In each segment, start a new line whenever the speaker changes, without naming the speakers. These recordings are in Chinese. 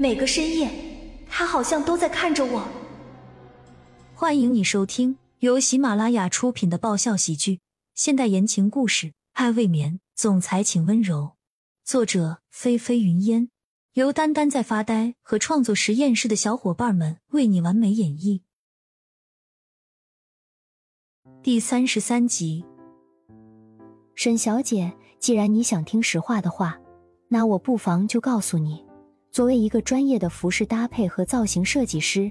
每个深夜，他好像都在看着我。
欢迎你收听由喜马拉雅出品的爆笑喜剧、现代言情故事《爱未眠》，总裁请温柔。作者：菲菲云烟，由丹丹在发呆和创作实验室的小伙伴们为你完美演绎。第三十三集，
沈小姐，既然你想听实话的话，那我不妨就告诉你，作为一个专业的服饰搭配和造型设计师，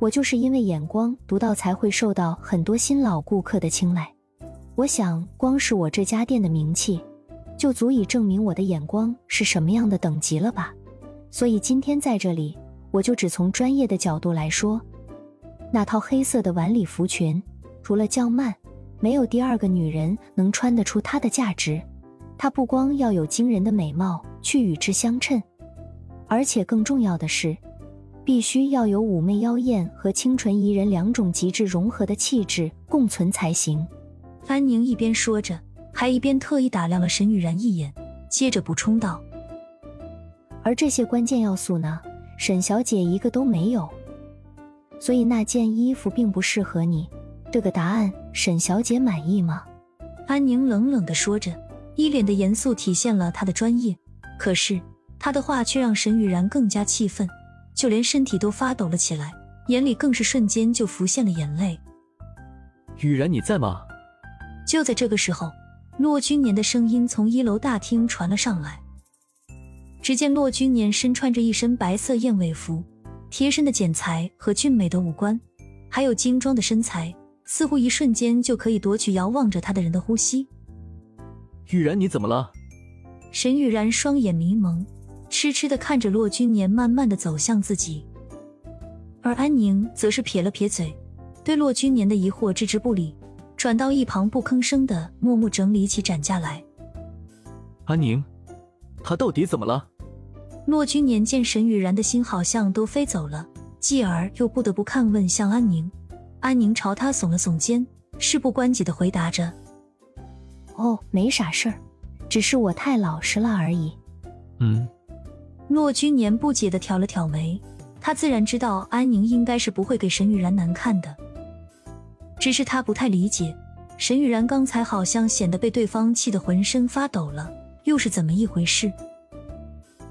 我就是因为眼光独到，才会受到很多新老顾客的青睐。我想，光是我这家店的名气，就足以证明我的眼光是什么样的等级了吧？所以今天在这里，我就只从专业的角度来说，那套黑色的晚礼服裙。除了江曼，没有第二个女人能穿得出它的价值。她不光要有惊人的美貌去与之相称，而且更重要的是，必须要有妩媚妖艳和清纯宜人两种极致融合的气质共存才行。
安宁一边说着，还一边特意打量了沈雨然一眼，接着补充道：“
而这些关键要素呢，沈小姐一个都没有，所以那件衣服并不适合你。”这个答案，沈小姐满意吗？
安宁冷冷的说着，一脸的严肃体现了她的专业。可是她的话却让沈雨然更加气愤，就连身体都发抖了起来，眼里更是瞬间就浮现了眼泪。
雨然，你在吗？
就在这个时候，骆君年的声音从一楼大厅传了上来。只见骆君年身穿着一身白色燕尾服，贴身的剪裁和俊美的五官，还有精壮的身材。似乎一瞬间就可以夺取遥望着他的人的呼吸。
雨然，你怎么了？
沈雨然双眼迷蒙，痴痴的看着骆君年慢慢的走向自己，而安宁则是撇了撇嘴，对骆君年的疑惑置之不理，转到一旁不吭声的默默整理起展架来。
安宁，他到底怎么了？
骆君年见沈雨然的心好像都飞走了，继而又不得不看问向安宁。安宁朝他耸了耸肩，事不关己的回答着：“
哦，没啥事儿，只是我太老实了而已。”
嗯。
骆君年不解的挑了挑眉，他自然知道安宁应该是不会给沈雨然难看的，只是他不太理解，沈雨然刚才好像显得被对方气得浑身发抖了，又是怎么一回事？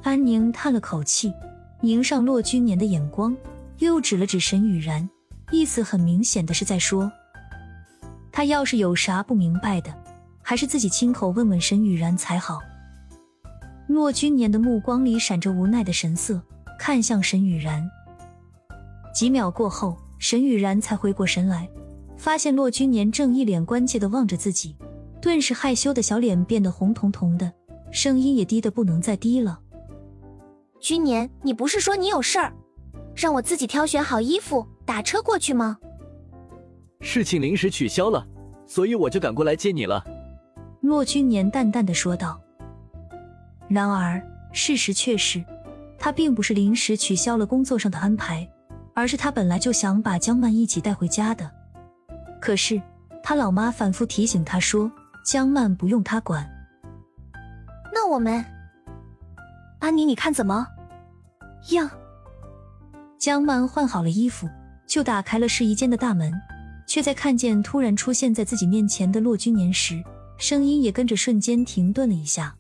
安宁叹了口气，迎上骆君年的眼光，又指了指沈雨然。意思很明显的是在说，他要是有啥不明白的，还是自己亲口问问沈雨然才好。骆君年的目光里闪着无奈的神色，看向沈雨然。几秒过后，沈雨然才回过神来，发现骆君年正一脸关切的望着自己，顿时害羞的小脸变得红彤彤的，声音也低的不能再低了。
君年，你不是说你有事儿，让我自己挑选好衣服？打车过去吗？
事情临时取消了，所以我就赶过来接你了。
骆君年淡淡的说道。然而事实却是，他并不是临时取消了工作上的安排，而是他本来就想把江曼一起带回家的。可是他老妈反复提醒他说，江曼不用他管。
那我们，
安妮，你看怎么样？
江曼换好了衣服。就打开了试衣间的大门，却在看见突然出现在自己面前的骆君年时，声音也跟着瞬间停顿了一下。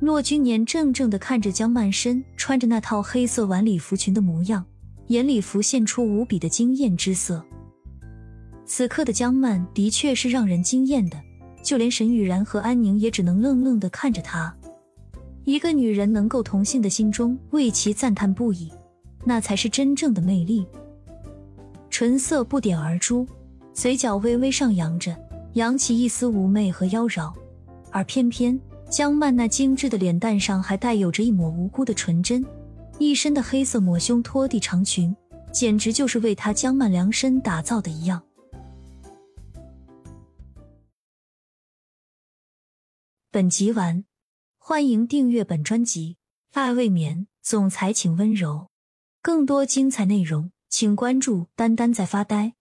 骆君年怔怔地看着江曼身穿着那套黑色晚礼服裙的模样，眼里浮现出无比的惊艳之色。此刻的江曼的确是让人惊艳的，就连沈雨然和安宁也只能愣愣地看着她。一个女人能够同性的心中为其赞叹不已，那才是真正的魅力。唇色不点而朱，嘴角微微上扬着，扬起一丝妩媚和妖娆。而偏偏江曼那精致的脸蛋上还带有着一抹无辜的纯真，一身的黑色抹胸拖地长裙，简直就是为她江曼量身打造的一样。本集完，欢迎订阅本专辑《爱未眠》，总裁请温柔。更多精彩内容。请关注“丹丹在发呆”。